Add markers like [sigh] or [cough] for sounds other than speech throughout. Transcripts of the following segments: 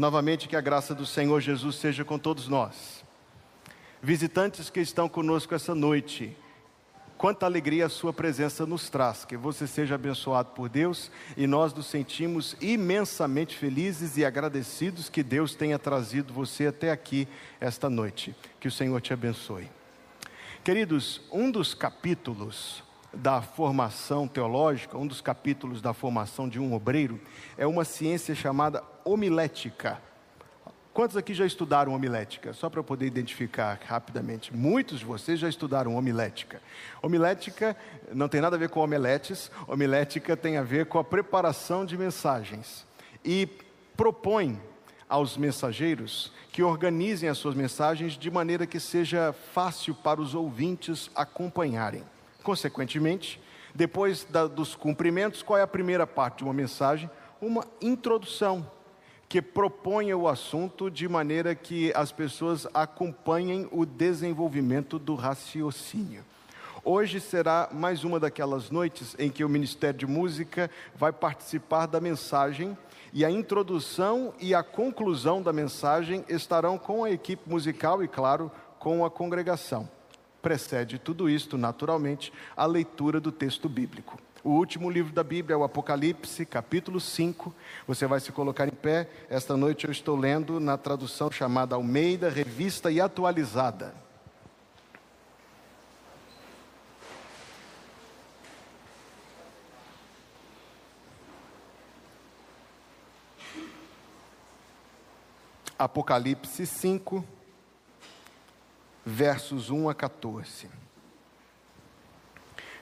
Novamente, que a graça do Senhor Jesus seja com todos nós. Visitantes que estão conosco essa noite, quanta alegria a Sua presença nos traz. Que você seja abençoado por Deus e nós nos sentimos imensamente felizes e agradecidos que Deus tenha trazido você até aqui esta noite. Que o Senhor te abençoe. Queridos, um dos capítulos da formação teológica, um dos capítulos da formação de um obreiro, é uma ciência chamada homilética. Quantos aqui já estudaram homilética? Só para eu poder identificar rapidamente. Muitos de vocês já estudaram homilética. Homilética não tem nada a ver com omeletes, homilética tem a ver com a preparação de mensagens. E propõe aos mensageiros que organizem as suas mensagens de maneira que seja fácil para os ouvintes acompanharem. Consequentemente, depois da, dos cumprimentos, qual é a primeira parte de uma mensagem? Uma introdução que proponha o assunto de maneira que as pessoas acompanhem o desenvolvimento do raciocínio. Hoje será mais uma daquelas noites em que o Ministério de Música vai participar da mensagem e a introdução e a conclusão da mensagem estarão com a equipe musical e, claro, com a congregação precede tudo isto, naturalmente, a leitura do texto bíblico. O último livro da Bíblia é o Apocalipse, capítulo 5. Você vai se colocar em pé. Esta noite eu estou lendo na tradução chamada Almeida, Revista e Atualizada. Apocalipse 5, versos 1 a 14.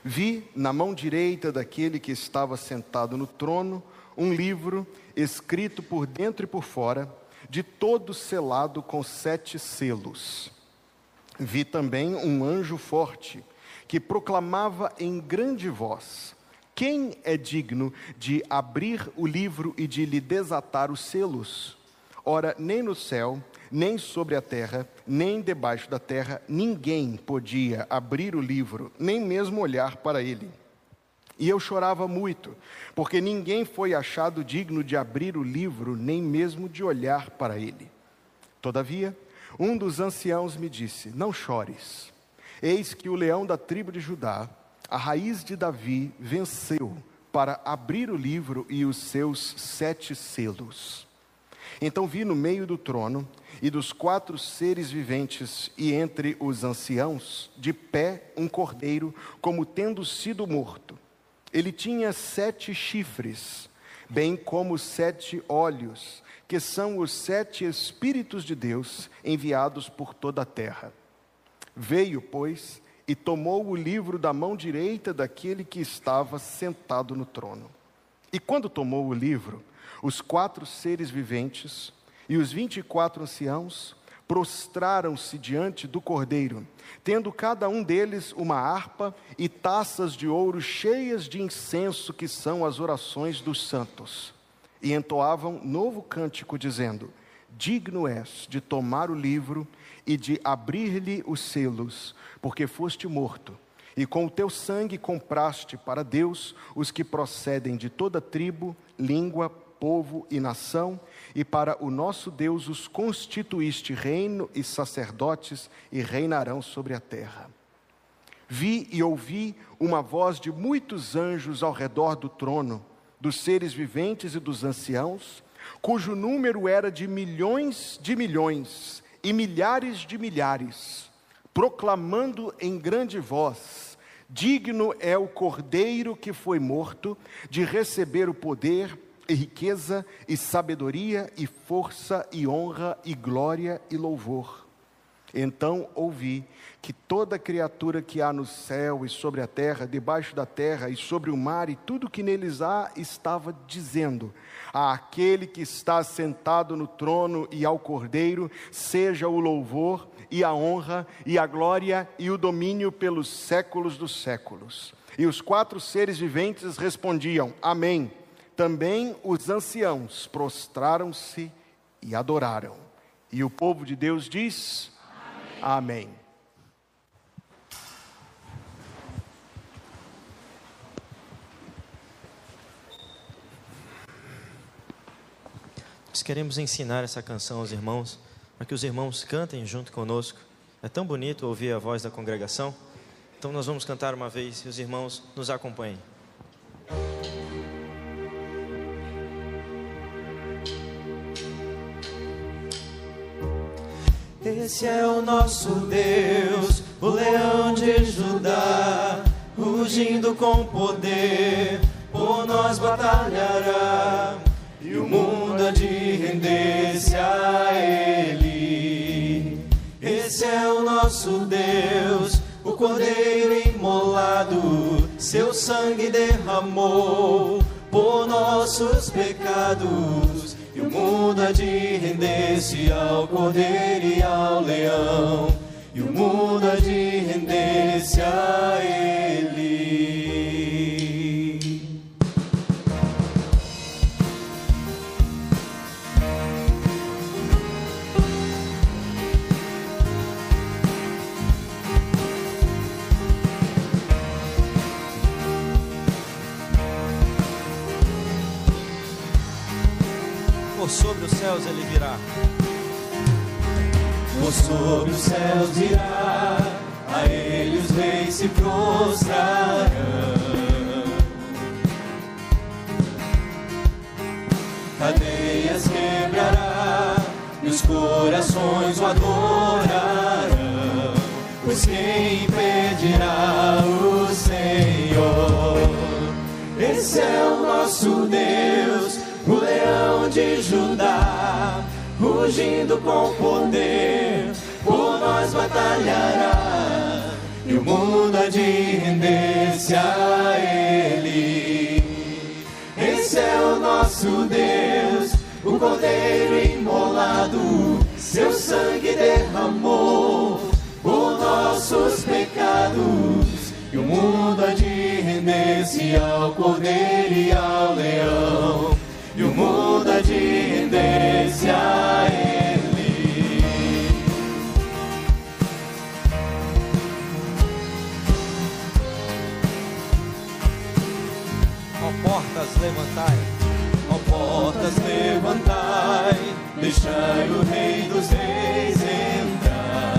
Vi na mão direita daquele que estava sentado no trono um livro escrito por dentro e por fora, de todo selado com sete selos. Vi também um anjo forte que proclamava em grande voz: Quem é digno de abrir o livro e de lhe desatar os selos? Ora, nem no céu, nem sobre a terra, nem debaixo da terra, ninguém podia abrir o livro, nem mesmo olhar para ele. E eu chorava muito, porque ninguém foi achado digno de abrir o livro, nem mesmo de olhar para ele. Todavia, um dos anciãos me disse: Não chores. Eis que o leão da tribo de Judá, a raiz de Davi, venceu para abrir o livro e os seus sete selos. Então vi no meio do trono e dos quatro seres viventes e entre os anciãos, de pé um cordeiro, como tendo sido morto. Ele tinha sete chifres, bem como sete olhos, que são os sete Espíritos de Deus enviados por toda a terra. Veio, pois, e tomou o livro da mão direita daquele que estava sentado no trono. E quando tomou o livro, os quatro seres viventes e os vinte e quatro anciãos prostraram-se diante do cordeiro, tendo cada um deles uma harpa e taças de ouro cheias de incenso, que são as orações dos santos. E entoavam novo cântico, dizendo: Digno és de tomar o livro e de abrir-lhe os selos, porque foste morto. E com o teu sangue compraste para Deus os que procedem de toda tribo, língua, povo e nação, e para o nosso Deus os constituíste reino e sacerdotes, e reinarão sobre a terra. Vi e ouvi uma voz de muitos anjos ao redor do trono, dos seres viventes e dos anciãos, cujo número era de milhões de milhões e milhares de milhares, proclamando em grande voz: Digno é o cordeiro que foi morto de receber o poder e riqueza, e sabedoria, e força, e honra, e glória, e louvor. Então ouvi que toda criatura que há no céu e sobre a terra, debaixo da terra e sobre o mar e tudo que neles há, estava dizendo: Àquele que está sentado no trono e ao Cordeiro, seja o louvor e a honra e a glória e o domínio pelos séculos dos séculos. E os quatro seres viventes respondiam: Amém. Também os anciãos prostraram-se e adoraram. E o povo de Deus diz: Amém. Amém. Nós queremos ensinar essa canção aos irmãos, para que os irmãos cantem junto conosco. É tão bonito ouvir a voz da congregação. Então nós vamos cantar uma vez e os irmãos nos acompanhem. Esse é o nosso Deus, o leão de Judá, rugindo com poder, por nós batalhará, e o mundo há de render-se a Ele. Esse é o nosso Deus, o cordeiro imolado, seu sangue derramou por nossos pecados mundo de render-se ao cordeiro e ao leão. E o mundo de render-se a ele. Céus ele virá. Por sobre os céus virá, a ele os reis se prostrarão. Cadeias quebrará, e os corações o adorarão. Pois quem impedirá o Senhor? Esse é o nosso Deus o leão de Judá, rugindo com poder, por nós batalhará, e o mundo há de render-se a ele. Esse é o nosso Deus, o cordeiro imolado, seu sangue derramou por nossos pecados. E o mundo há de render-se ao cordeiro e ao leão e o mundo há de render-se a Ele. Ó portas, levantai, ó portas, levantai, deixai o Rei dos Reis entrar.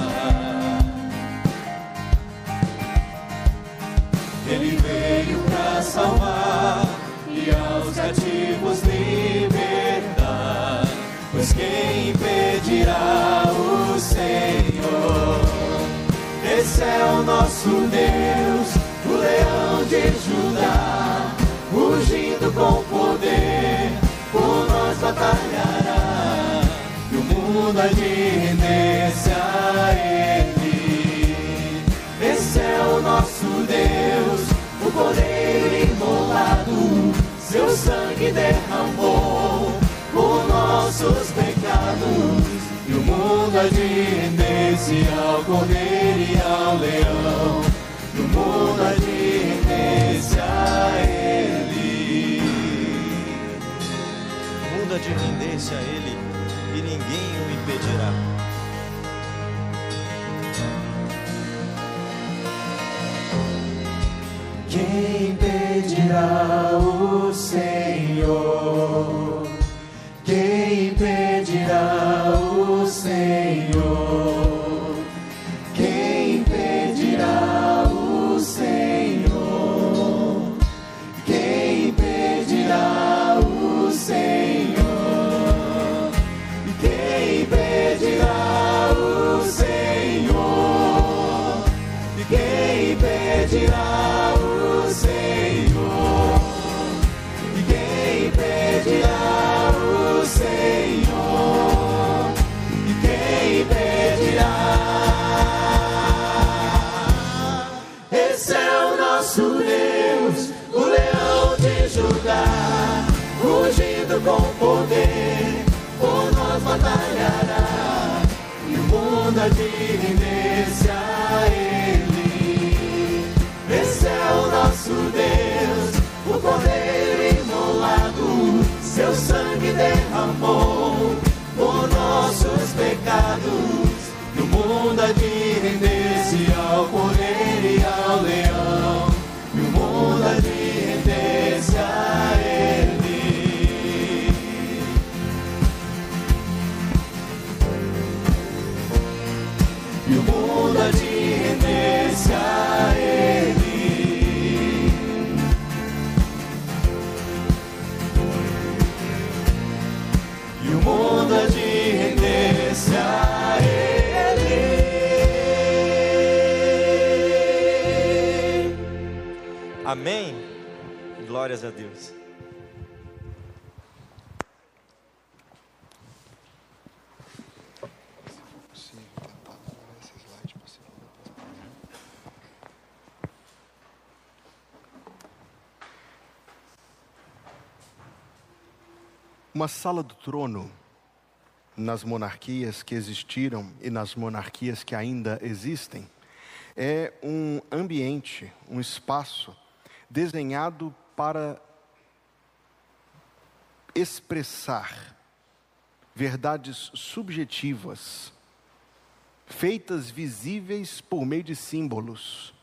Ele veio para salvar cativos libertar. Pois quem impedirá o Senhor? Esse é o nosso Deus, o leão de Judá, rugindo com poder, por nós batalhará. E o mundo há de seu sangue derramou por nossos pecados. E o mundo há render-se ao cordeiro e ao leão. E o mundo há render-se a ele. O mundo há de render-se a ele e ninguém o impedirá. Senhor? poder por nós batalhará e o mundo há de render-se a Ele. Esse é o nosso Deus, o poder imolado, seu sangue derramou por nossos pecados e o mundo há de render. Amém? Glórias a Deus. Uma sala do trono nas monarquias que existiram e nas monarquias que ainda existem é um ambiente, um espaço desenhado para expressar verdades subjetivas, feitas visíveis por meio de símbolos.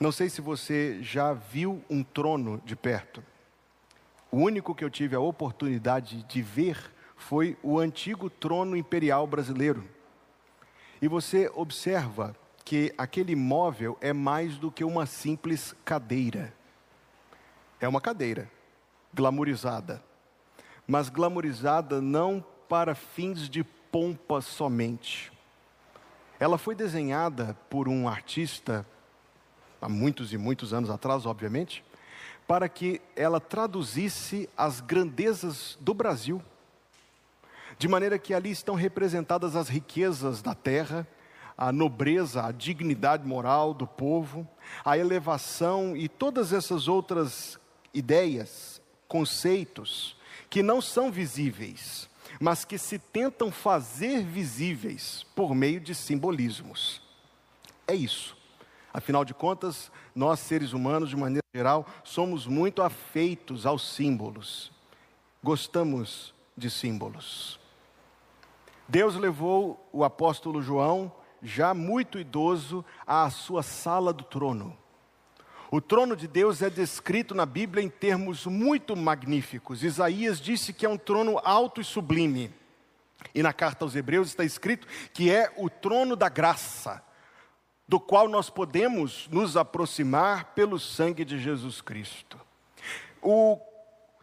Não sei se você já viu um trono de perto. O único que eu tive a oportunidade de ver foi o antigo trono imperial brasileiro. E você observa que aquele móvel é mais do que uma simples cadeira. É uma cadeira, glamourizada. Mas glamourizada não para fins de pompa somente. Ela foi desenhada por um artista, há muitos e muitos anos atrás, obviamente, para que ela traduzisse as grandezas do Brasil, de maneira que ali estão representadas as riquezas da terra, a nobreza, a dignidade moral do povo, a elevação e todas essas outras ideias, conceitos que não são visíveis, mas que se tentam fazer visíveis por meio de simbolismos. É isso. Afinal de contas, nós seres humanos, de maneira geral, somos muito afeitos aos símbolos. Gostamos de símbolos. Deus levou o apóstolo João, já muito idoso, à sua sala do trono. O trono de Deus é descrito na Bíblia em termos muito magníficos. Isaías disse que é um trono alto e sublime. E na carta aos Hebreus está escrito que é o trono da graça do qual nós podemos nos aproximar pelo sangue de Jesus Cristo. O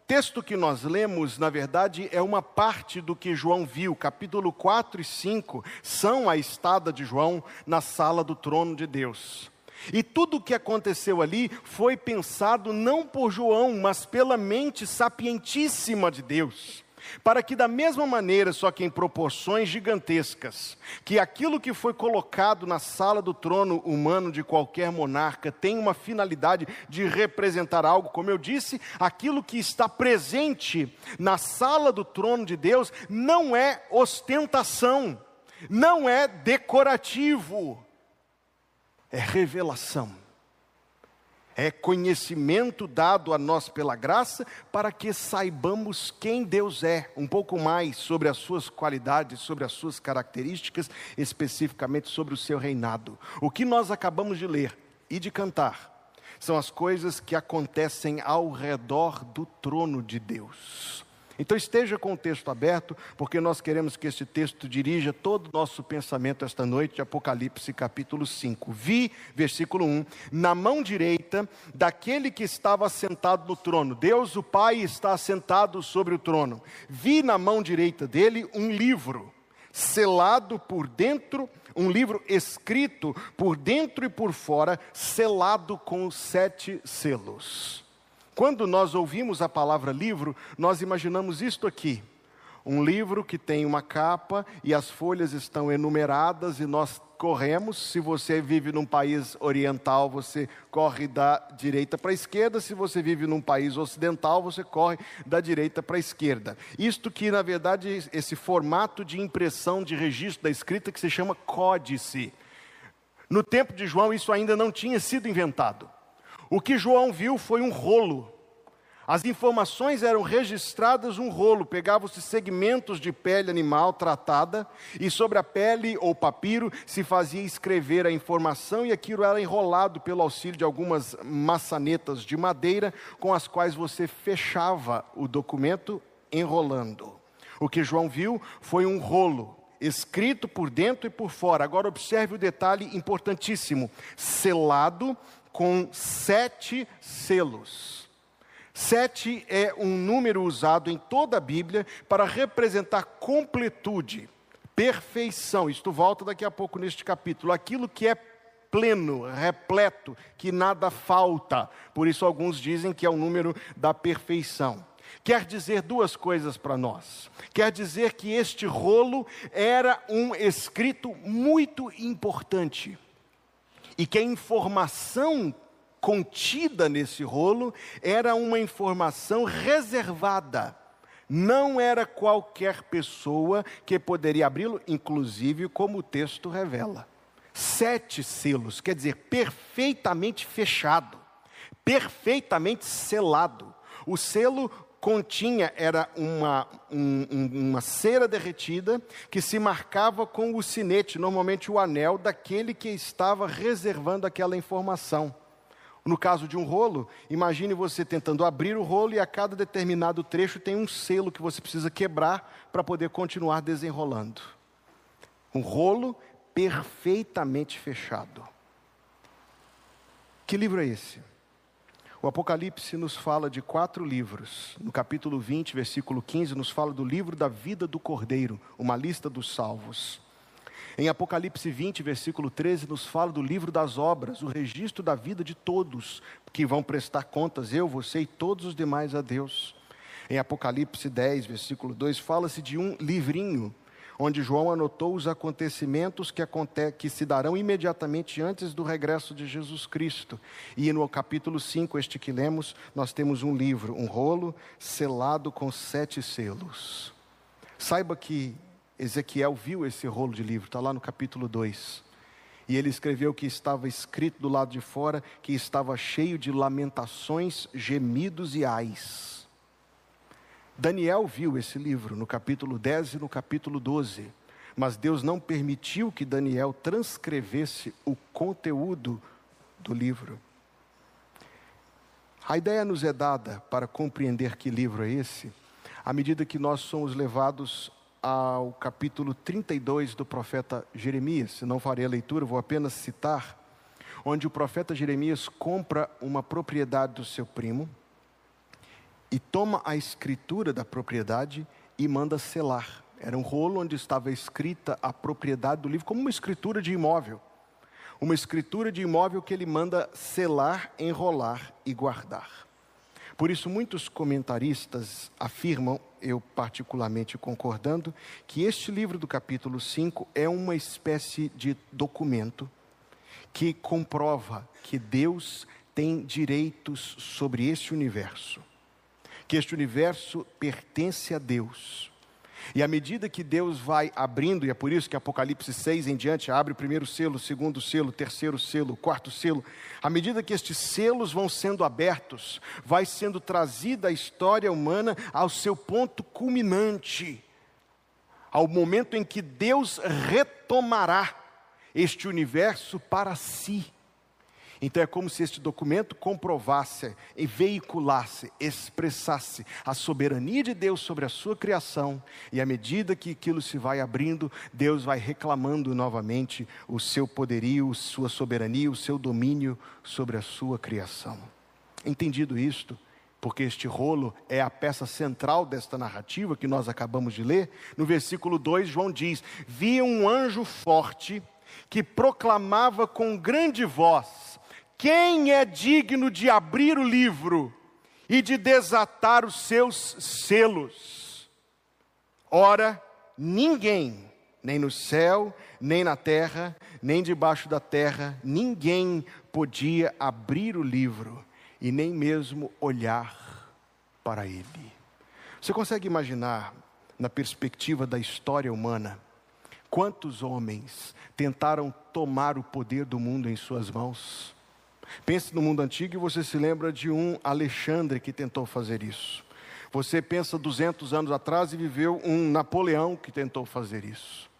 texto que nós lemos, na verdade, é uma parte do que João viu. Capítulo 4 e 5 são a estada de João na sala do trono de Deus. E tudo o que aconteceu ali foi pensado não por João, mas pela mente sapientíssima de Deus para que, da mesma maneira, só que em proporções gigantescas, que aquilo que foi colocado na sala do trono humano de qualquer monarca tem uma finalidade de representar algo, como eu disse, aquilo que está presente na sala do trono de Deus não é ostentação, não é decorativo, é revelação é conhecimento dado a nós pela graça, para que saibamos quem Deus é, um pouco mais sobre as suas qualidades, sobre as suas características, especificamente sobre o seu reinado. O que nós acabamos de ler e de cantar são as coisas que acontecem ao redor do trono de Deus. Então esteja com o texto aberto, porque nós queremos que este texto dirija todo o nosso pensamento esta noite, Apocalipse capítulo 5. Vi, versículo 1, na mão direita daquele que estava sentado no trono. Deus, o Pai, está sentado sobre o trono. Vi na mão direita dele um livro, selado por dentro, um livro escrito por dentro e por fora, selado com sete selos. Quando nós ouvimos a palavra livro, nós imaginamos isto aqui: um livro que tem uma capa e as folhas estão enumeradas e nós corremos. Se você vive num país oriental, você corre da direita para a esquerda. Se você vive num país ocidental, você corre da direita para a esquerda. Isto que, na verdade, esse formato de impressão de registro da escrita que se chama códice. No tempo de João, isso ainda não tinha sido inventado. O que João viu foi um rolo. As informações eram registradas um rolo, pegavam-se segmentos de pele animal tratada e sobre a pele ou papiro se fazia escrever a informação e aquilo era enrolado pelo auxílio de algumas maçanetas de madeira com as quais você fechava o documento enrolando. O que João viu foi um rolo escrito por dentro e por fora. Agora observe o detalhe importantíssimo: selado com sete selos. Sete é um número usado em toda a Bíblia para representar completude, perfeição. Isto volta daqui a pouco neste capítulo. Aquilo que é pleno, repleto, que nada falta. Por isso, alguns dizem que é o número da perfeição. Quer dizer duas coisas para nós. Quer dizer que este rolo era um escrito muito importante e que a informação contida nesse rolo era uma informação reservada. Não era qualquer pessoa que poderia abri-lo, inclusive como o texto revela. Sete selos, quer dizer, perfeitamente fechado, perfeitamente selado. O selo continha era uma, um, uma cera derretida que se marcava com o sinete, normalmente o anel daquele que estava reservando aquela informação. No caso de um rolo, imagine você tentando abrir o rolo e a cada determinado trecho tem um selo que você precisa quebrar para poder continuar desenrolando. Um rolo perfeitamente fechado. Que livro é esse? O Apocalipse nos fala de quatro livros. No capítulo 20, versículo 15, nos fala do livro da vida do Cordeiro, uma lista dos salvos. Em Apocalipse 20, versículo 13, nos fala do livro das obras, o registro da vida de todos que vão prestar contas, eu, você e todos os demais a Deus. Em Apocalipse 10, versículo 2, fala-se de um livrinho onde João anotou os acontecimentos que, aconte que se darão imediatamente antes do regresso de Jesus Cristo. E no capítulo 5, este que lemos, nós temos um livro, um rolo selado com sete selos. Saiba que Ezequiel viu esse rolo de livro, está lá no capítulo 2. E ele escreveu que estava escrito do lado de fora que estava cheio de lamentações, gemidos e ais. Daniel viu esse livro no capítulo 10 e no capítulo 12, mas Deus não permitiu que Daniel transcrevesse o conteúdo do livro. A ideia nos é dada para compreender que livro é esse, à medida que nós somos levados ao capítulo 32 do profeta Jeremias. Se não farei a leitura, vou apenas citar, onde o profeta Jeremias compra uma propriedade do seu primo e toma a escritura da propriedade e manda selar. Era um rolo onde estava escrita a propriedade do livro, como uma escritura de imóvel. Uma escritura de imóvel que ele manda selar, enrolar e guardar. Por isso, muitos comentaristas afirmam, eu particularmente concordando, que este livro do capítulo 5 é uma espécie de documento que comprova que Deus tem direitos sobre este universo que este universo pertence a Deus. E à medida que Deus vai abrindo, e é por isso que Apocalipse 6 em diante abre o primeiro selo, o segundo selo, o terceiro selo, o quarto selo, à medida que estes selos vão sendo abertos, vai sendo trazida a história humana ao seu ponto culminante, ao momento em que Deus retomará este universo para si. Então é como se este documento comprovasse e veiculasse, expressasse a soberania de Deus sobre a sua criação, e à medida que aquilo se vai abrindo, Deus vai reclamando novamente o seu poderio, sua soberania, o seu domínio sobre a sua criação. Entendido isto, porque este rolo é a peça central desta narrativa que nós acabamos de ler, no versículo 2, João diz: Vi um anjo forte que proclamava com grande voz, quem é digno de abrir o livro e de desatar os seus selos? Ora, ninguém, nem no céu, nem na terra, nem debaixo da terra, ninguém podia abrir o livro e nem mesmo olhar para ele. Você consegue imaginar, na perspectiva da história humana, quantos homens tentaram tomar o poder do mundo em suas mãos? Pense no mundo antigo e você se lembra de um Alexandre que tentou fazer isso. Você pensa 200 anos atrás e viveu um Napoleão que tentou fazer isso.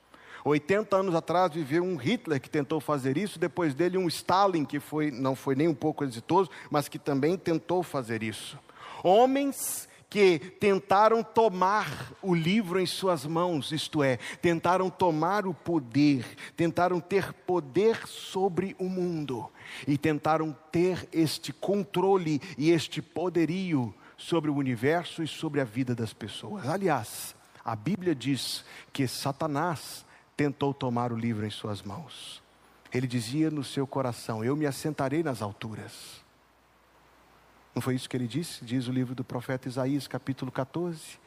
80 anos atrás viveu um Hitler que tentou fazer isso, depois dele um Stalin que foi, não foi nem um pouco exitoso, mas que também tentou fazer isso. Homens que tentaram tomar o livro em suas mãos, isto é, tentaram tomar o poder, tentaram ter poder sobre o mundo e tentaram ter este controle e este poderio sobre o universo e sobre a vida das pessoas. Aliás, a Bíblia diz que Satanás tentou tomar o livro em suas mãos. Ele dizia no seu coração: Eu me assentarei nas alturas. Não foi isso que ele disse? Diz o livro do profeta Isaías, capítulo 14.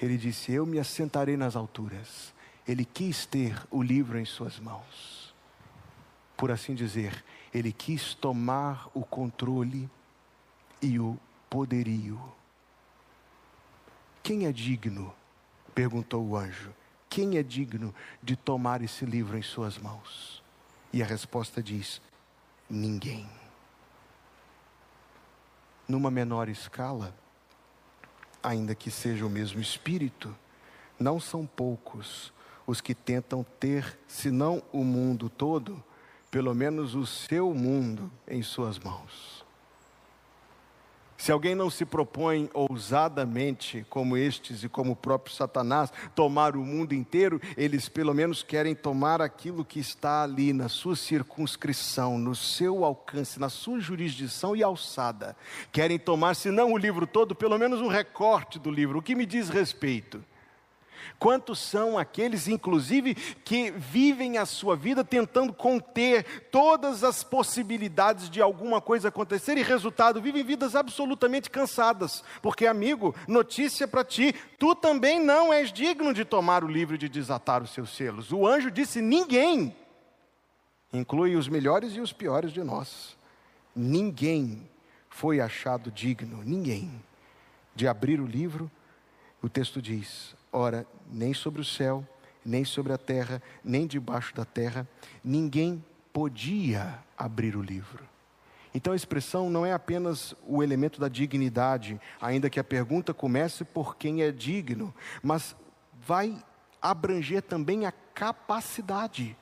Ele disse: Eu me assentarei nas alturas. Ele quis ter o livro em suas mãos. Por assim dizer, ele quis tomar o controle e o poderio. Quem é digno? perguntou o anjo. Quem é digno de tomar esse livro em suas mãos? E a resposta diz: ninguém. Numa menor escala, ainda que seja o mesmo espírito, não são poucos os que tentam ter, se não o mundo todo, pelo menos o seu mundo em suas mãos. Se alguém não se propõe ousadamente, como estes e como o próprio Satanás, tomar o mundo inteiro, eles pelo menos querem tomar aquilo que está ali na sua circunscrição, no seu alcance, na sua jurisdição e alçada. Querem tomar, se não o livro todo, pelo menos um recorte do livro. O que me diz respeito? Quantos são aqueles, inclusive, que vivem a sua vida tentando conter todas as possibilidades de alguma coisa acontecer e, resultado, vivem vidas absolutamente cansadas? Porque, amigo, notícia para ti: tu também não és digno de tomar o livro e de desatar os seus selos. O anjo disse: ninguém, inclui os melhores e os piores de nós, ninguém foi achado digno, ninguém, de abrir o livro. O texto diz: Ora, nem sobre o céu, nem sobre a terra, nem debaixo da terra, ninguém podia abrir o livro. Então a expressão não é apenas o elemento da dignidade, ainda que a pergunta comece por quem é digno, mas vai abranger também a capacidade.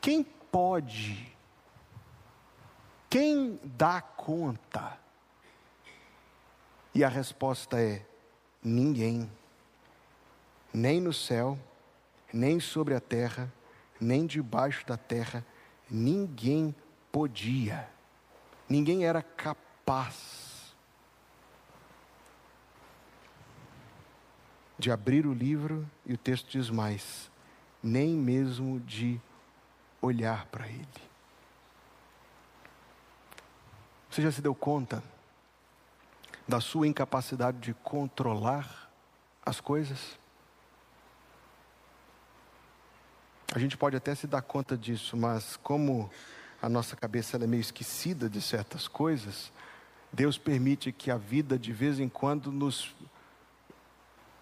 Quem pode? Quem dá conta? E a resposta é: ninguém, nem no céu, nem sobre a terra, nem debaixo da terra, ninguém podia, ninguém era capaz de abrir o livro, e o texto diz mais, nem mesmo de olhar para ele. Você já se deu conta? Da sua incapacidade de controlar as coisas? A gente pode até se dar conta disso, mas como a nossa cabeça é meio esquecida de certas coisas, Deus permite que a vida de vez em quando nos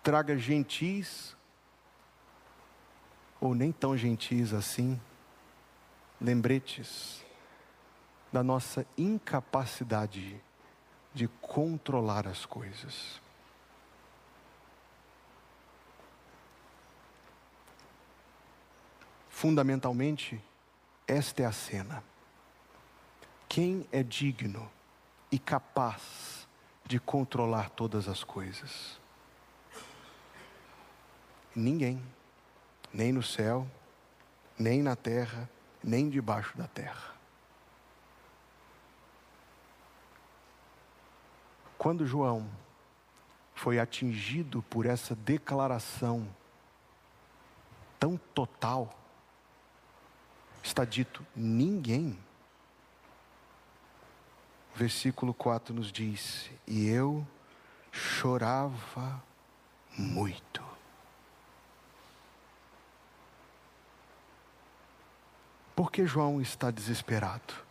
traga gentis ou nem tão gentis assim, lembretes da nossa incapacidade de controlar as coisas. Fundamentalmente, esta é a cena. Quem é digno e capaz de controlar todas as coisas? Ninguém, nem no céu, nem na terra, nem debaixo da terra. Quando João foi atingido por essa declaração tão total, está dito: ninguém. Versículo 4 nos diz: E eu chorava muito. Por que João está desesperado?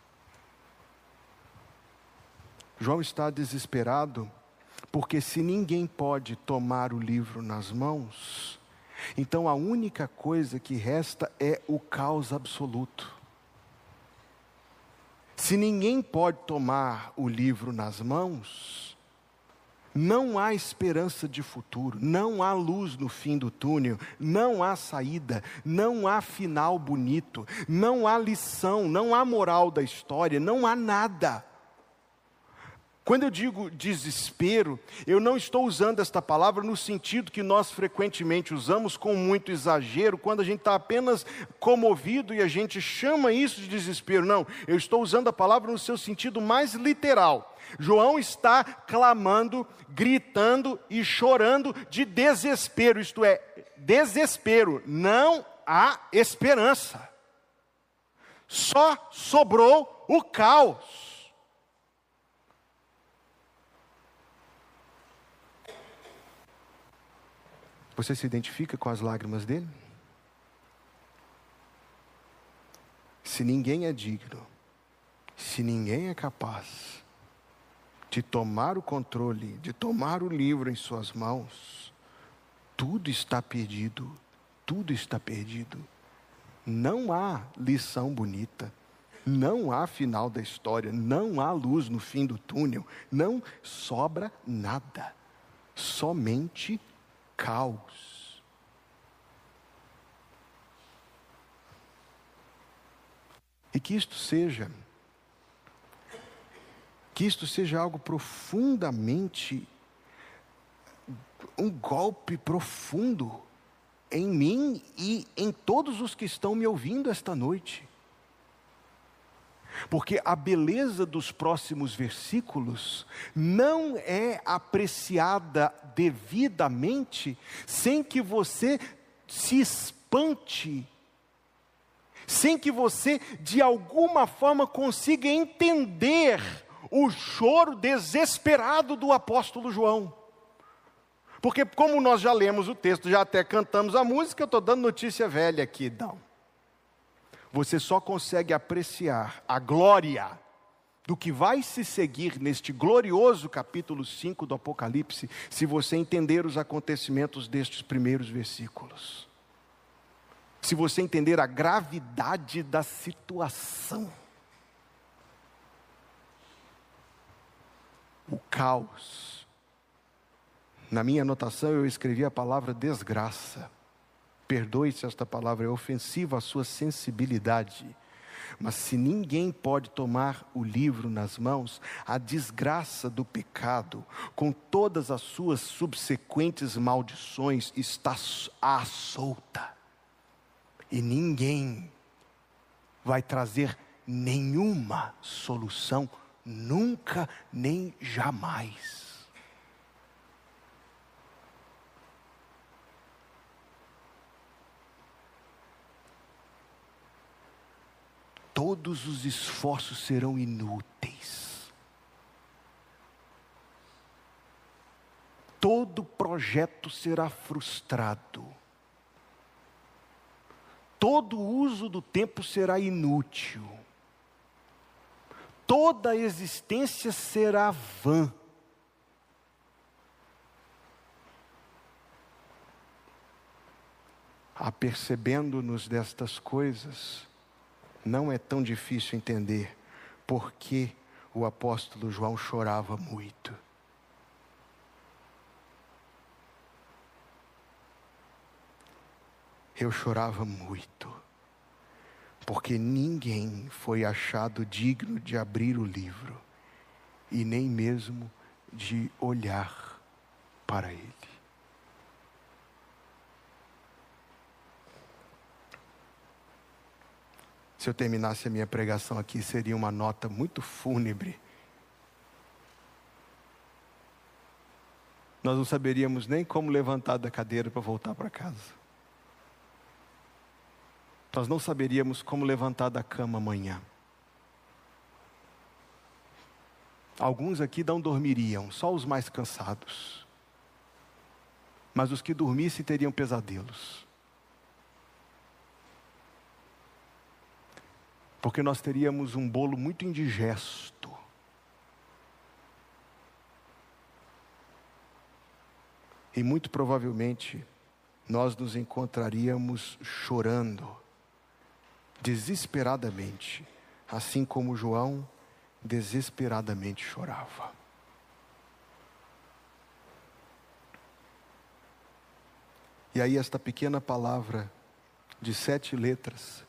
João está desesperado, porque se ninguém pode tomar o livro nas mãos, então a única coisa que resta é o caos absoluto. Se ninguém pode tomar o livro nas mãos, não há esperança de futuro, não há luz no fim do túnel, não há saída, não há final bonito, não há lição, não há moral da história, não há nada. Quando eu digo desespero, eu não estou usando esta palavra no sentido que nós frequentemente usamos com muito exagero, quando a gente está apenas comovido e a gente chama isso de desespero. Não, eu estou usando a palavra no seu sentido mais literal. João está clamando, gritando e chorando de desespero, isto é, desespero, não há esperança. Só sobrou o caos. Você se identifica com as lágrimas dele? Se ninguém é digno, se ninguém é capaz de tomar o controle, de tomar o livro em suas mãos, tudo está perdido, tudo está perdido. Não há lição bonita, não há final da história, não há luz no fim do túnel, não sobra nada, somente caos. E que isto seja, que isto seja algo profundamente, um golpe profundo em mim e em todos os que estão me ouvindo esta noite. Porque a beleza dos próximos versículos não é apreciada devidamente sem que você se espante, sem que você de alguma forma consiga entender o choro desesperado do apóstolo João. Porque, como nós já lemos o texto, já até cantamos a música, eu estou dando notícia velha aqui, não. Você só consegue apreciar a glória do que vai se seguir neste glorioso capítulo 5 do Apocalipse, se você entender os acontecimentos destes primeiros versículos. Se você entender a gravidade da situação. O caos. Na minha anotação eu escrevi a palavra desgraça. Perdoe se esta palavra é ofensiva à sua sensibilidade. Mas se ninguém pode tomar o livro nas mãos, a desgraça do pecado, com todas as suas subsequentes maldições, está à solta. E ninguém vai trazer nenhuma solução, nunca nem jamais. Todos os esforços serão inúteis. Todo projeto será frustrado. Todo uso do tempo será inútil. Toda a existência será vã. Apercebendo-nos destas coisas, não é tão difícil entender por que o apóstolo João chorava muito. Eu chorava muito, porque ninguém foi achado digno de abrir o livro e nem mesmo de olhar para ele. Se eu terminasse a minha pregação aqui, seria uma nota muito fúnebre. Nós não saberíamos nem como levantar da cadeira para voltar para casa. Nós não saberíamos como levantar da cama amanhã. Alguns aqui não dormiriam, só os mais cansados. Mas os que dormissem teriam pesadelos. Porque nós teríamos um bolo muito indigesto. E muito provavelmente nós nos encontraríamos chorando, desesperadamente, assim como João desesperadamente chorava. E aí, esta pequena palavra de sete letras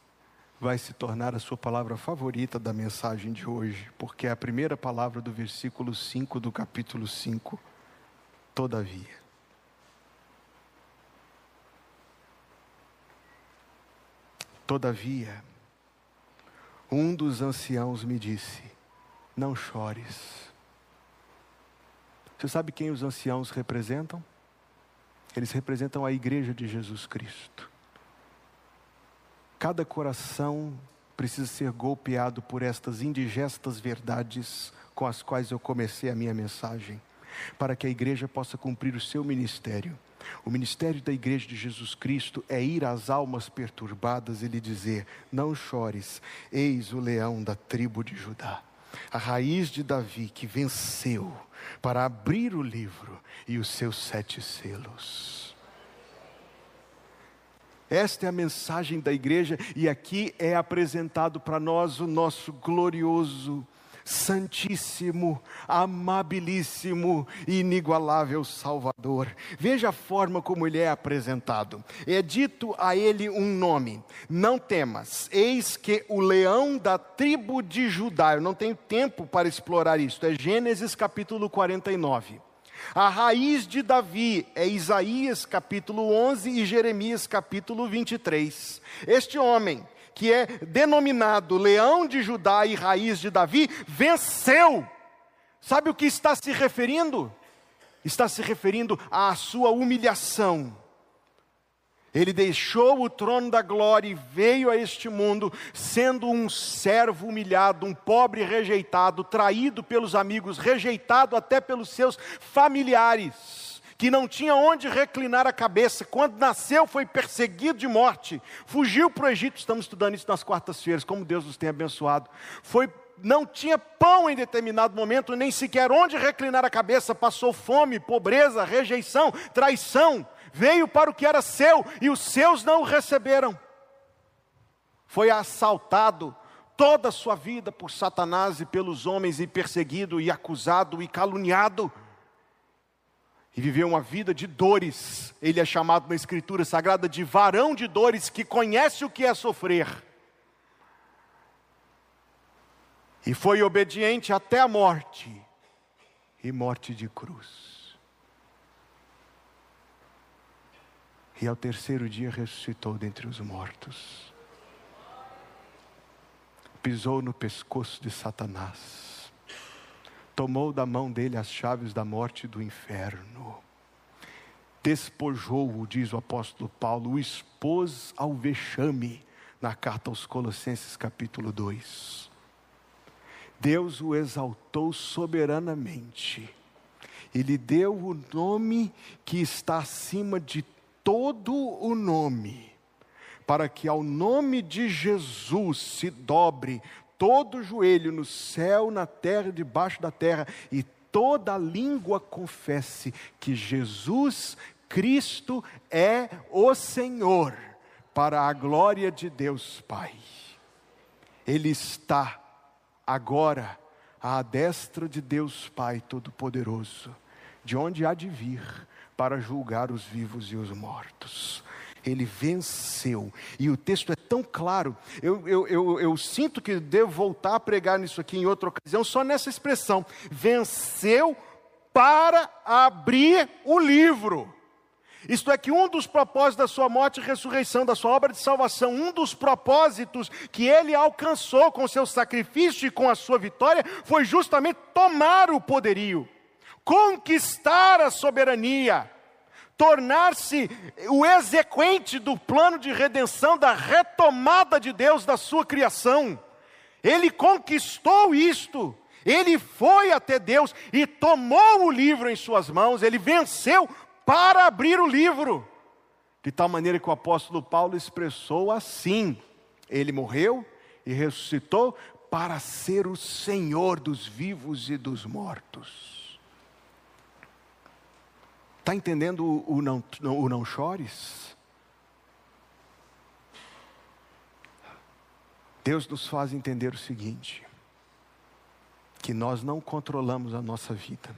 vai se tornar a sua palavra favorita da mensagem de hoje, porque é a primeira palavra do versículo 5 do capítulo 5. Todavia. Todavia, um dos anciãos me disse: Não chores. Você sabe quem os anciãos representam? Eles representam a igreja de Jesus Cristo. Cada coração precisa ser golpeado por estas indigestas verdades com as quais eu comecei a minha mensagem, para que a igreja possa cumprir o seu ministério. O ministério da igreja de Jesus Cristo é ir às almas perturbadas e lhe dizer: Não chores, eis o leão da tribo de Judá, a raiz de Davi que venceu para abrir o livro e os seus sete selos. Esta é a mensagem da igreja, e aqui é apresentado para nós o nosso glorioso Santíssimo, amabilíssimo e inigualável Salvador. Veja a forma como ele é apresentado. É dito a ele um nome: Não temas, eis que o leão da tribo de Judá. Eu não tenho tempo para explorar isso. É Gênesis capítulo 49. A raiz de Davi é Isaías capítulo 11 e Jeremias capítulo 23. Este homem que é denominado Leão de Judá e Raiz de Davi, venceu. Sabe o que está se referindo? Está se referindo à sua humilhação. Ele deixou o trono da glória e veio a este mundo sendo um servo humilhado, um pobre rejeitado, traído pelos amigos, rejeitado até pelos seus familiares que não tinha onde reclinar a cabeça, quando nasceu foi perseguido de morte, fugiu para o Egito, estamos estudando isso nas quartas-feiras, como Deus nos tem abençoado. Foi não tinha pão em determinado momento, nem sequer onde reclinar a cabeça, passou fome, pobreza, rejeição, traição, veio para o que era seu e os seus não o receberam. Foi assaltado toda a sua vida por Satanás e pelos homens, e perseguido, e acusado, e caluniado e viveu uma vida de dores. Ele é chamado na Escritura Sagrada de varão de dores, que conhece o que é sofrer. E foi obediente até a morte e morte de cruz. E ao terceiro dia ressuscitou dentre os mortos. Pisou no pescoço de Satanás tomou da mão dele as chaves da morte e do inferno. Despojou-o, diz o apóstolo Paulo, o expôs ao vexame, na carta aos Colossenses, capítulo 2. Deus o exaltou soberanamente, e lhe deu o nome que está acima de todo o nome, para que ao nome de Jesus se dobre todo joelho no céu, na terra, debaixo da terra, e toda língua confesse que Jesus Cristo é o Senhor, para a glória de Deus Pai. Ele está agora à destra de Deus Pai Todo-Poderoso, de onde há de vir para julgar os vivos e os mortos ele venceu. E o texto é tão claro, eu, eu, eu, eu, sinto que devo voltar a pregar nisso aqui em outra ocasião, só nessa expressão: venceu para abrir o livro. Isto é, que um dos propósitos da sua morte e ressurreição, da sua obra de salvação, um dos propósitos que ele alcançou com seu sacrifício e com a sua vitória, foi justamente tomar o poderio, conquistar a soberania tornar-se o exequente do plano de redenção, da retomada de Deus da sua criação. Ele conquistou isto. Ele foi até Deus e tomou o livro em suas mãos, ele venceu para abrir o livro. De tal maneira que o apóstolo Paulo expressou assim: ele morreu e ressuscitou para ser o Senhor dos vivos e dos mortos. Está entendendo o não, o não chores? Deus nos faz entender o seguinte: que nós não controlamos a nossa vida,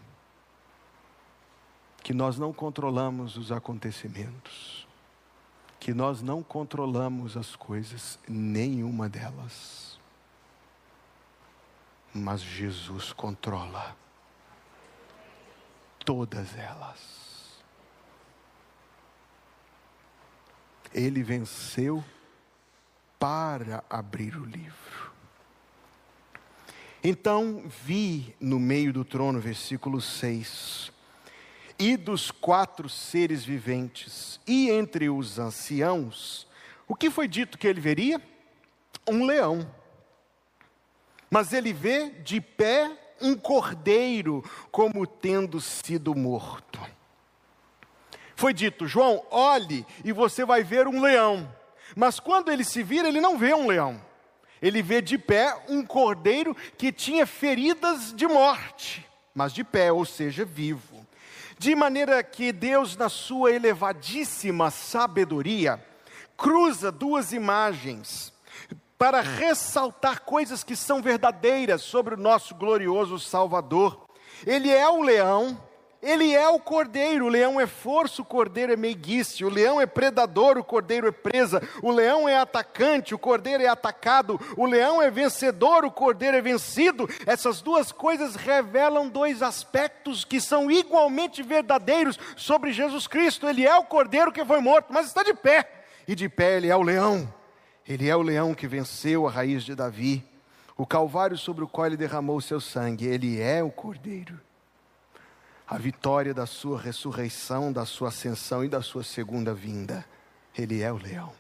que nós não controlamos os acontecimentos, que nós não controlamos as coisas, nenhuma delas. Mas Jesus controla todas elas. Ele venceu para abrir o livro. Então vi no meio do trono, versículo 6, e dos quatro seres viventes, e entre os anciãos, o que foi dito que ele veria? Um leão. Mas ele vê de pé um cordeiro, como tendo sido morto. Foi dito, João, olhe e você vai ver um leão. Mas quando ele se vira, ele não vê um leão. Ele vê de pé um cordeiro que tinha feridas de morte, mas de pé, ou seja, vivo. De maneira que Deus, na sua elevadíssima sabedoria, cruza duas imagens para ressaltar coisas que são verdadeiras sobre o nosso glorioso Salvador. Ele é o leão, ele é o cordeiro, o leão é força, o cordeiro é meiguice, o leão é predador, o cordeiro é presa, o leão é atacante, o cordeiro é atacado, o leão é vencedor, o cordeiro é vencido. Essas duas coisas revelam dois aspectos que são igualmente verdadeiros sobre Jesus Cristo. Ele é o cordeiro que foi morto, mas está de pé, e de pé ele é o leão. Ele é o leão que venceu a raiz de Davi, o calvário sobre o qual ele derramou seu sangue, ele é o cordeiro a vitória da sua ressurreição, da sua ascensão e da sua segunda vinda. Ele é o leão.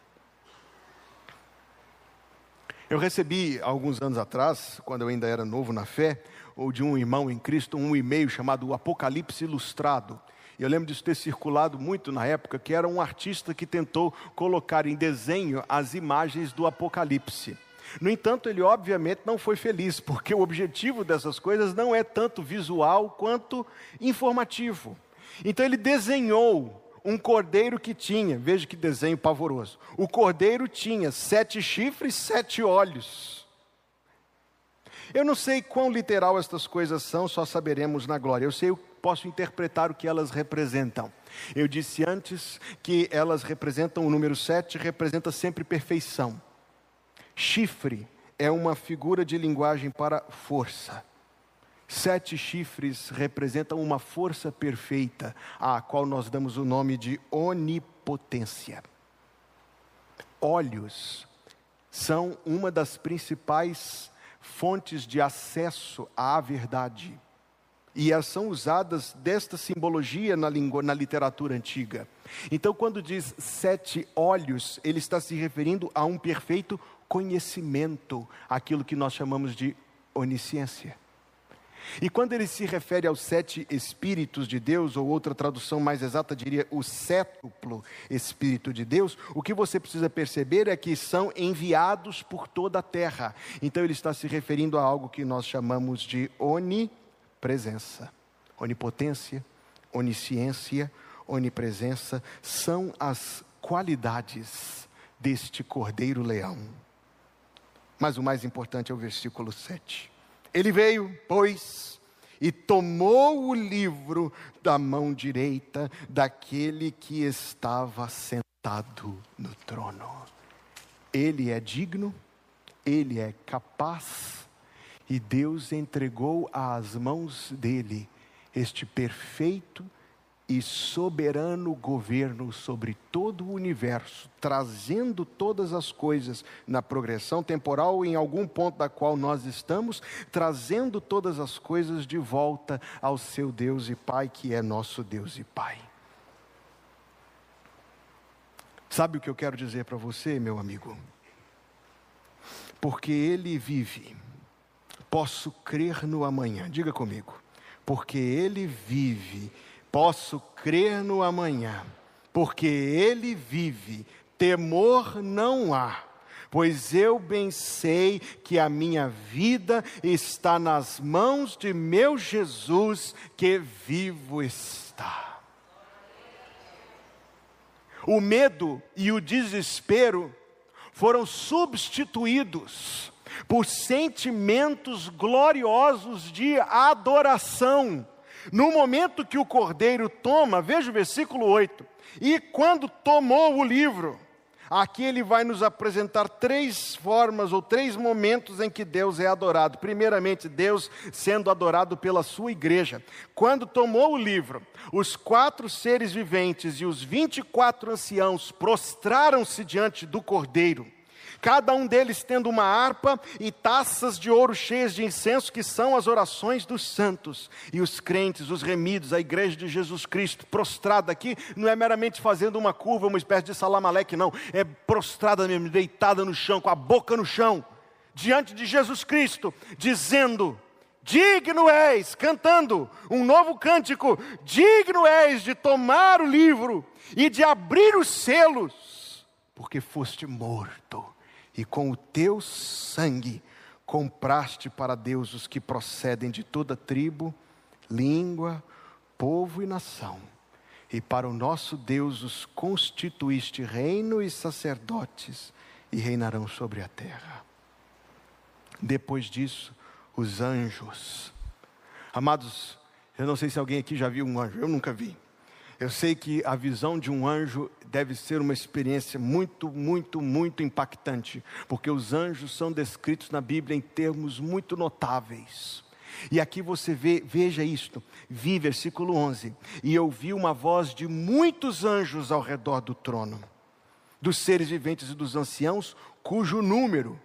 Eu recebi alguns anos atrás, quando eu ainda era novo na fé, ou de um irmão em Cristo, um e-mail chamado Apocalipse Ilustrado. Eu lembro disso ter circulado muito na época, que era um artista que tentou colocar em desenho as imagens do Apocalipse. No entanto, ele obviamente não foi feliz, porque o objetivo dessas coisas não é tanto visual quanto informativo. Então, ele desenhou um cordeiro que tinha, veja que desenho pavoroso. O cordeiro tinha sete chifres, sete olhos. Eu não sei quão literal estas coisas são, só saberemos na glória. Eu sei, eu posso interpretar o que elas representam. Eu disse antes que elas representam o número sete, representa sempre perfeição. Chifre é uma figura de linguagem para força. Sete chifres representam uma força perfeita, à qual nós damos o nome de onipotência. Olhos são uma das principais fontes de acesso à verdade. E elas são usadas desta simbologia na, na literatura antiga. Então, quando diz sete olhos, ele está se referindo a um perfeito conhecimento, aquilo que nós chamamos de onisciência. E quando ele se refere aos sete Espíritos de Deus, ou outra tradução mais exata diria o sétuplo Espírito de Deus, o que você precisa perceber é que são enviados por toda a terra. Então ele está se referindo a algo que nós chamamos de onipresença. Onipotência, onisciência, onipresença são as qualidades deste cordeiro leão. Mas o mais importante é o versículo 7. Ele veio, pois, e tomou o livro da mão direita daquele que estava sentado no trono. Ele é digno, ele é capaz, e Deus entregou às mãos dele este perfeito e soberano governo sobre todo o universo, trazendo todas as coisas na progressão temporal em algum ponto da qual nós estamos, trazendo todas as coisas de volta ao seu Deus e Pai, que é nosso Deus e Pai. Sabe o que eu quero dizer para você, meu amigo? Porque Ele vive, posso crer no amanhã, diga comigo, porque Ele vive Posso crer no amanhã, porque Ele vive, temor não há, pois eu bem sei que a minha vida está nas mãos de meu Jesus, que vivo está. O medo e o desespero foram substituídos por sentimentos gloriosos de adoração no momento que o cordeiro toma, veja o versículo 8: e quando tomou o livro, Aqui ele vai nos apresentar três formas ou três momentos em que Deus é adorado. Primeiramente, Deus sendo adorado pela sua igreja. Quando tomou o livro, os quatro seres viventes e os vinte e quatro anciãos prostraram-se diante do cordeiro cada um deles tendo uma harpa e taças de ouro cheias de incenso, que são as orações dos santos. E os crentes, os remidos, a igreja de Jesus Cristo, prostrada aqui, não é meramente fazendo uma curva, uma espécie de salamaleque, não, é prostrada mesmo, deitada no chão, com a boca no chão, diante de Jesus Cristo, dizendo: Digno és, cantando um novo cântico, digno és de tomar o livro e de abrir os selos, porque foste morto e com o teu sangue compraste para Deus os que procedem de toda tribo, língua, povo e nação. E para o nosso Deus os constituíste reino e sacerdotes, e reinarão sobre a terra. Depois disso, os anjos. Amados, eu não sei se alguém aqui já viu um anjo, eu nunca vi. Eu sei que a visão de um anjo deve ser uma experiência muito, muito, muito impactante, porque os anjos são descritos na Bíblia em termos muito notáveis. E aqui você vê, veja isto, vi versículo 11: E eu vi uma voz de muitos anjos ao redor do trono, dos seres viventes e dos anciãos, cujo número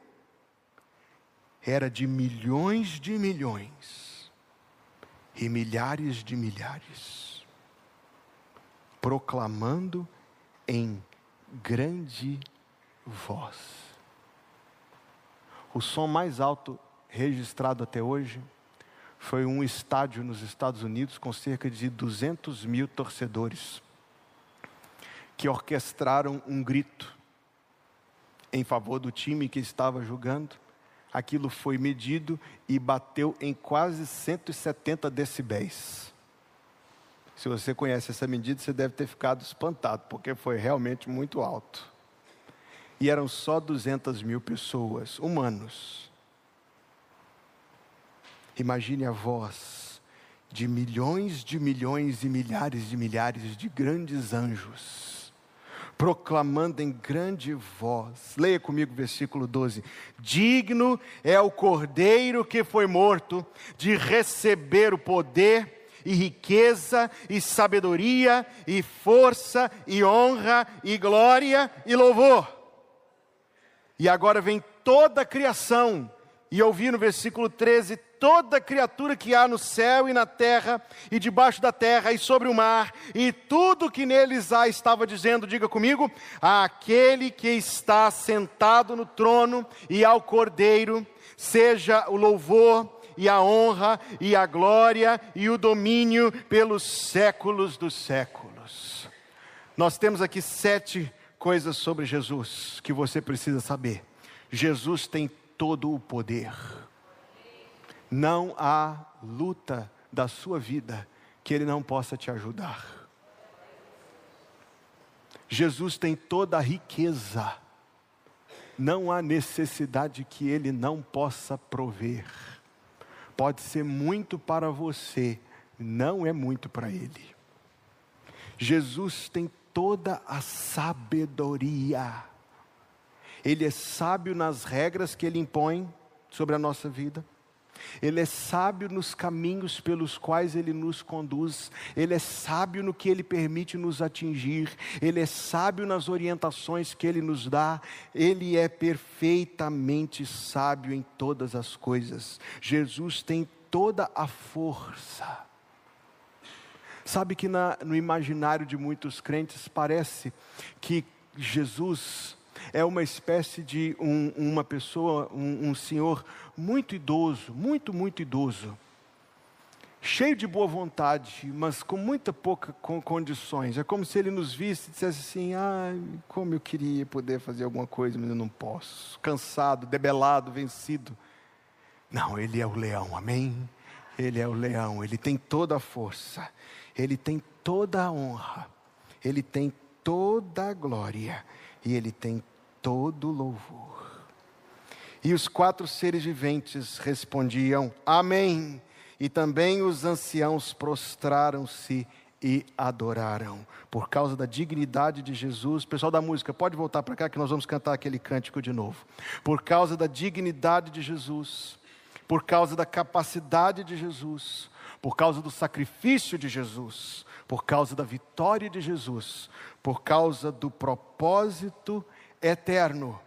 era de milhões de milhões e milhares de milhares proclamando em grande voz. O som mais alto registrado até hoje foi um estádio nos Estados Unidos com cerca de 200 mil torcedores que orquestraram um grito em favor do time que estava jogando. Aquilo foi medido e bateu em quase 170 decibéis. Se você conhece essa medida, você deve ter ficado espantado, porque foi realmente muito alto. E eram só 200 mil pessoas, humanos. Imagine a voz de milhões de milhões e milhares de milhares de grandes anjos, proclamando em grande voz. Leia comigo o versículo 12: Digno é o cordeiro que foi morto de receber o poder e riqueza, e sabedoria, e força, e honra, e glória, e louvor. E agora vem toda a criação, e ouvi no versículo 13: toda criatura que há no céu e na terra, e debaixo da terra, e sobre o mar, e tudo que neles há, estava dizendo, diga comigo, aquele que está sentado no trono e ao cordeiro, seja o louvor, e a honra e a glória e o domínio pelos séculos dos séculos. Nós temos aqui sete coisas sobre Jesus que você precisa saber. Jesus tem todo o poder. Não há luta da sua vida que ele não possa te ajudar. Jesus tem toda a riqueza. Não há necessidade que ele não possa prover pode ser muito para você, não é muito para ele. Jesus tem toda a sabedoria. Ele é sábio nas regras que ele impõe sobre a nossa vida. Ele é sábio nos caminhos pelos quais ele nos conduz, ele é sábio no que ele permite nos atingir, ele é sábio nas orientações que ele nos dá, ele é perfeitamente sábio em todas as coisas. Jesus tem toda a força. Sabe que na, no imaginário de muitos crentes parece que Jesus é uma espécie de um, uma pessoa, um, um senhor muito idoso, muito, muito idoso, cheio de boa vontade, mas com muita pouca com condições. É como se ele nos visse e dissesse assim: ai, como eu queria poder fazer alguma coisa, mas eu não posso. Cansado, debelado, vencido. Não, ele é o leão, amém? Ele é o leão, ele tem toda a força, ele tem toda a honra, ele tem toda a glória e ele tem todo louvor. E os quatro seres viventes respondiam: Amém. E também os anciãos prostraram-se e adoraram. Por causa da dignidade de Jesus, pessoal da música, pode voltar para cá que nós vamos cantar aquele cântico de novo. Por causa da dignidade de Jesus, por causa da capacidade de Jesus, por causa do sacrifício de Jesus, por causa da vitória de Jesus, por causa do propósito eterno,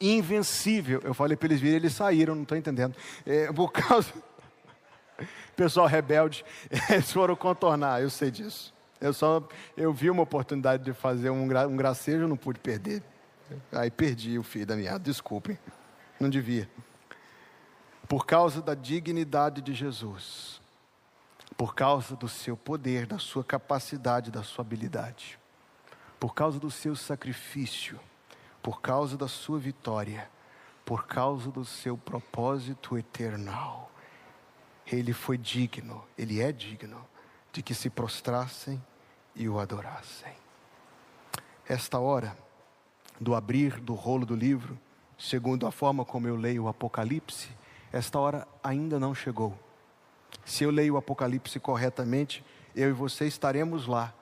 invencível. Eu falei para eles virem, eles saíram, não estou entendendo. É, por causa. [laughs] Pessoal rebelde, [laughs] eles foram contornar, eu sei disso. Eu só eu vi uma oportunidade de fazer um, gra, um gracejo, não pude perder. Aí perdi o fio da minha, desculpem, não devia. Por causa da dignidade de Jesus, por causa do seu poder, da sua capacidade, da sua habilidade, por causa do seu sacrifício, por causa da sua vitória, por causa do seu propósito eternal. Ele foi digno, ele é digno de que se prostrassem e o adorassem. Esta hora do abrir do rolo do livro, segundo a forma como eu leio o Apocalipse, esta hora ainda não chegou. Se eu leio o Apocalipse corretamente, eu e você estaremos lá,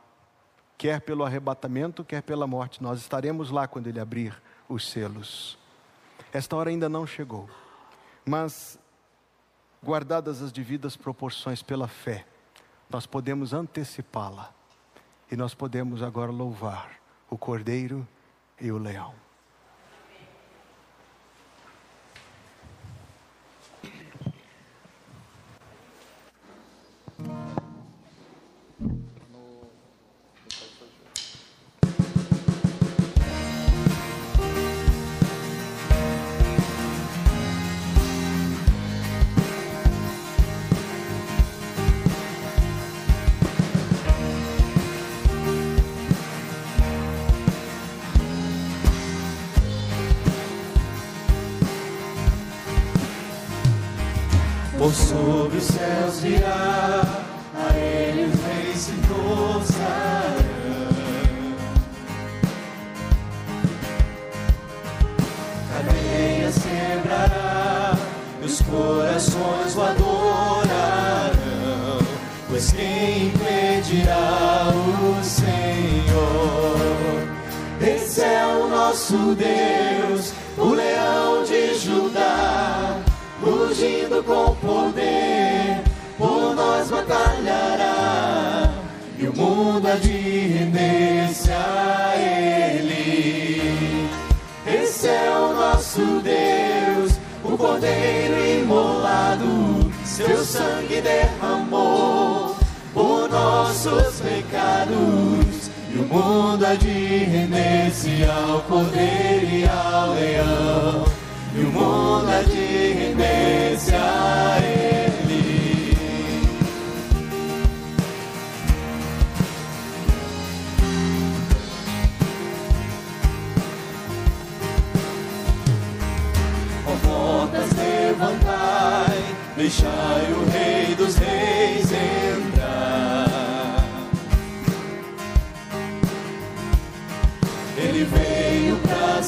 quer pelo arrebatamento, quer pela morte, nós estaremos lá quando ele abrir os selos. Esta hora ainda não chegou, mas, guardadas as devidas proporções pela fé, nós podemos antecipá-la e nós podemos agora louvar o Cordeiro e o Leão. Pecados. E o mundo há de render-se ao Cordeiro e ao Leão e o mundo é de render-se a Ele. Ó portas, levantai, deixai o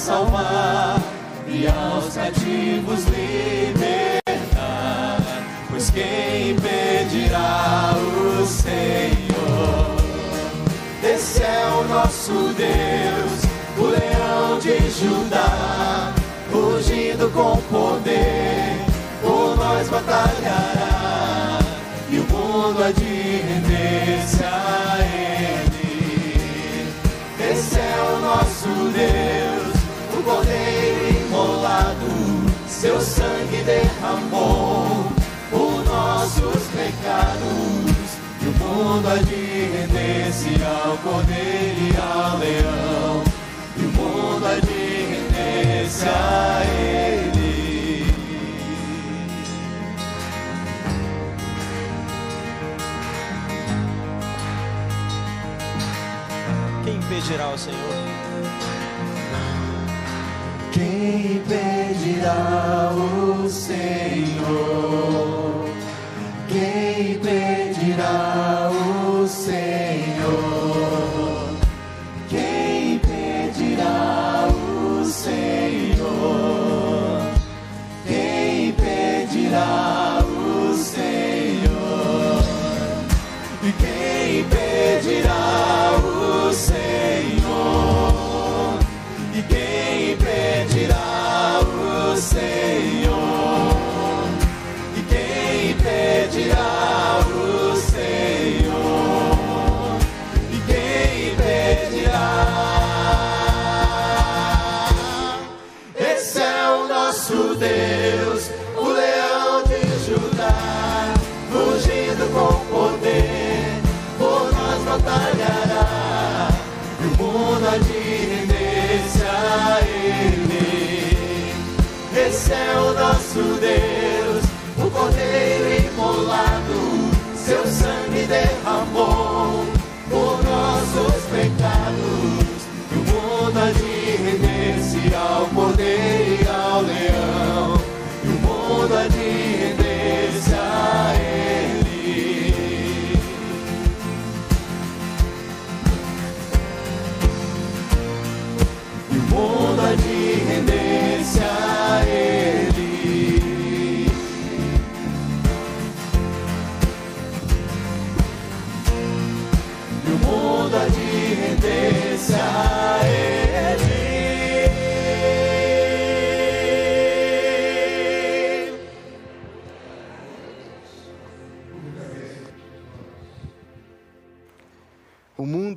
salvar e aos cativos libertar. Pois quem impedirá o Senhor? Esse é o nosso Deus, o leão de Judá, rugindo com poder, seu sangue derramou por nossos pecados. E o mundo há de render-se ao Cordeiro e ao Leão. E o mundo há de render-se a Ele. Quem impedirá o Senhor? Quem impedirá o Senhor?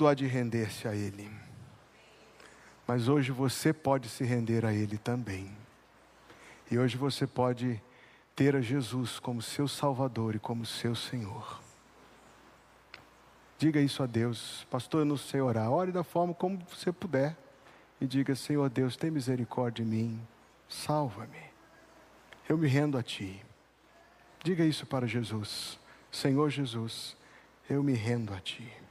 Mundo há de render-se a Ele. Mas hoje você pode se render a Ele também. E hoje você pode ter a Jesus como seu Salvador e como seu Senhor. Diga isso a Deus, pastor. Eu não sei orar. Ore da forma como você puder. E diga: Senhor Deus, tem misericórdia de mim. Salva-me. Eu me rendo a Ti. Diga isso para Jesus. Senhor Jesus, eu me rendo a Ti.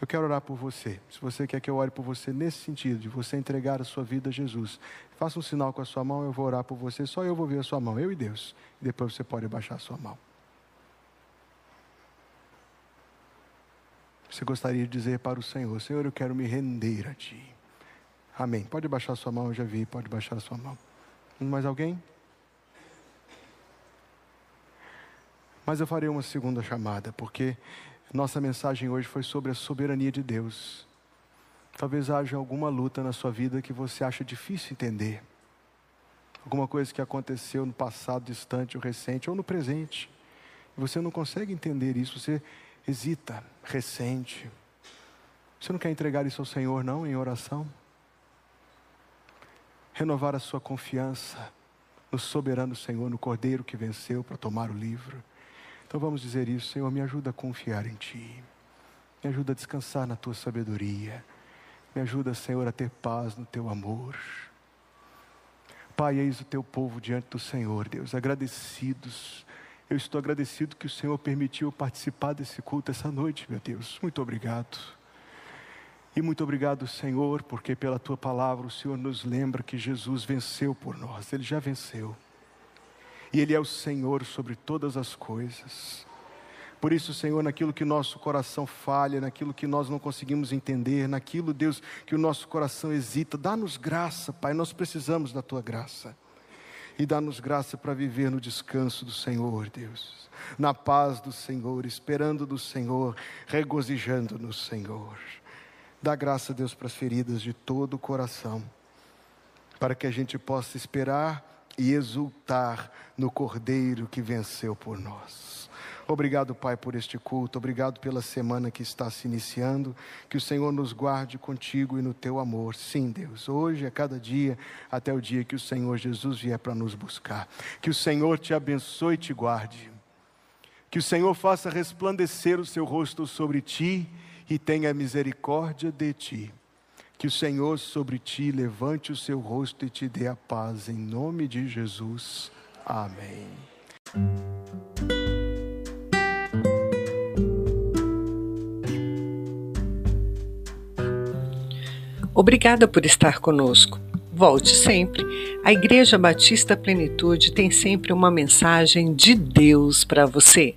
Eu quero orar por você. Se você quer que eu ore por você nesse sentido, de você entregar a sua vida a Jesus, faça um sinal com a sua mão, eu vou orar por você. Só eu vou ver a sua mão, eu e Deus. E depois você pode abaixar a sua mão. Você gostaria de dizer para o Senhor: Senhor, eu quero me render a Ti. Amém. Pode baixar a sua mão, eu já vi, pode baixar a sua mão. Mais alguém? Mas eu farei uma segunda chamada, porque nossa mensagem hoje foi sobre a soberania de Deus. Talvez haja alguma luta na sua vida que você acha difícil entender. Alguma coisa que aconteceu no passado distante ou recente, ou no presente. E você não consegue entender isso, você hesita, ressente. Você não quer entregar isso ao Senhor, não, em oração? Renovar a sua confiança no soberano Senhor, no Cordeiro que venceu para tomar o livro. Então vamos dizer isso, Senhor, me ajuda a confiar em Ti. Me ajuda a descansar na Tua sabedoria. Me ajuda, Senhor, a ter paz no Teu amor. Pai, eis o Teu povo diante do Senhor, Deus, agradecidos. Eu estou agradecido que o Senhor permitiu participar desse culto essa noite, meu Deus. Muito obrigado. E muito obrigado, Senhor, porque pela tua palavra o Senhor nos lembra que Jesus venceu por nós, ele já venceu. E ele é o Senhor sobre todas as coisas. Por isso, Senhor, naquilo que nosso coração falha, naquilo que nós não conseguimos entender, naquilo, Deus, que o nosso coração hesita, dá-nos graça, Pai, nós precisamos da tua graça. E dá-nos graça para viver no descanso do Senhor, Deus, na paz do Senhor, esperando do Senhor, regozijando no Senhor. Dá graça, Deus, para as feridas de todo o coração, para que a gente possa esperar e exultar no Cordeiro que venceu por nós. Obrigado, Pai, por este culto, obrigado pela semana que está se iniciando, que o Senhor nos guarde contigo e no teu amor. Sim, Deus, hoje, a cada dia, até o dia que o Senhor Jesus vier para nos buscar. Que o Senhor te abençoe e te guarde. Que o Senhor faça resplandecer o seu rosto sobre ti e tenha misericórdia de ti. Que o Senhor sobre ti levante o seu rosto e te dê a paz, em nome de Jesus. Amém. Obrigada por estar conosco. Volte sempre. A Igreja Batista Plenitude tem sempre uma mensagem de Deus para você.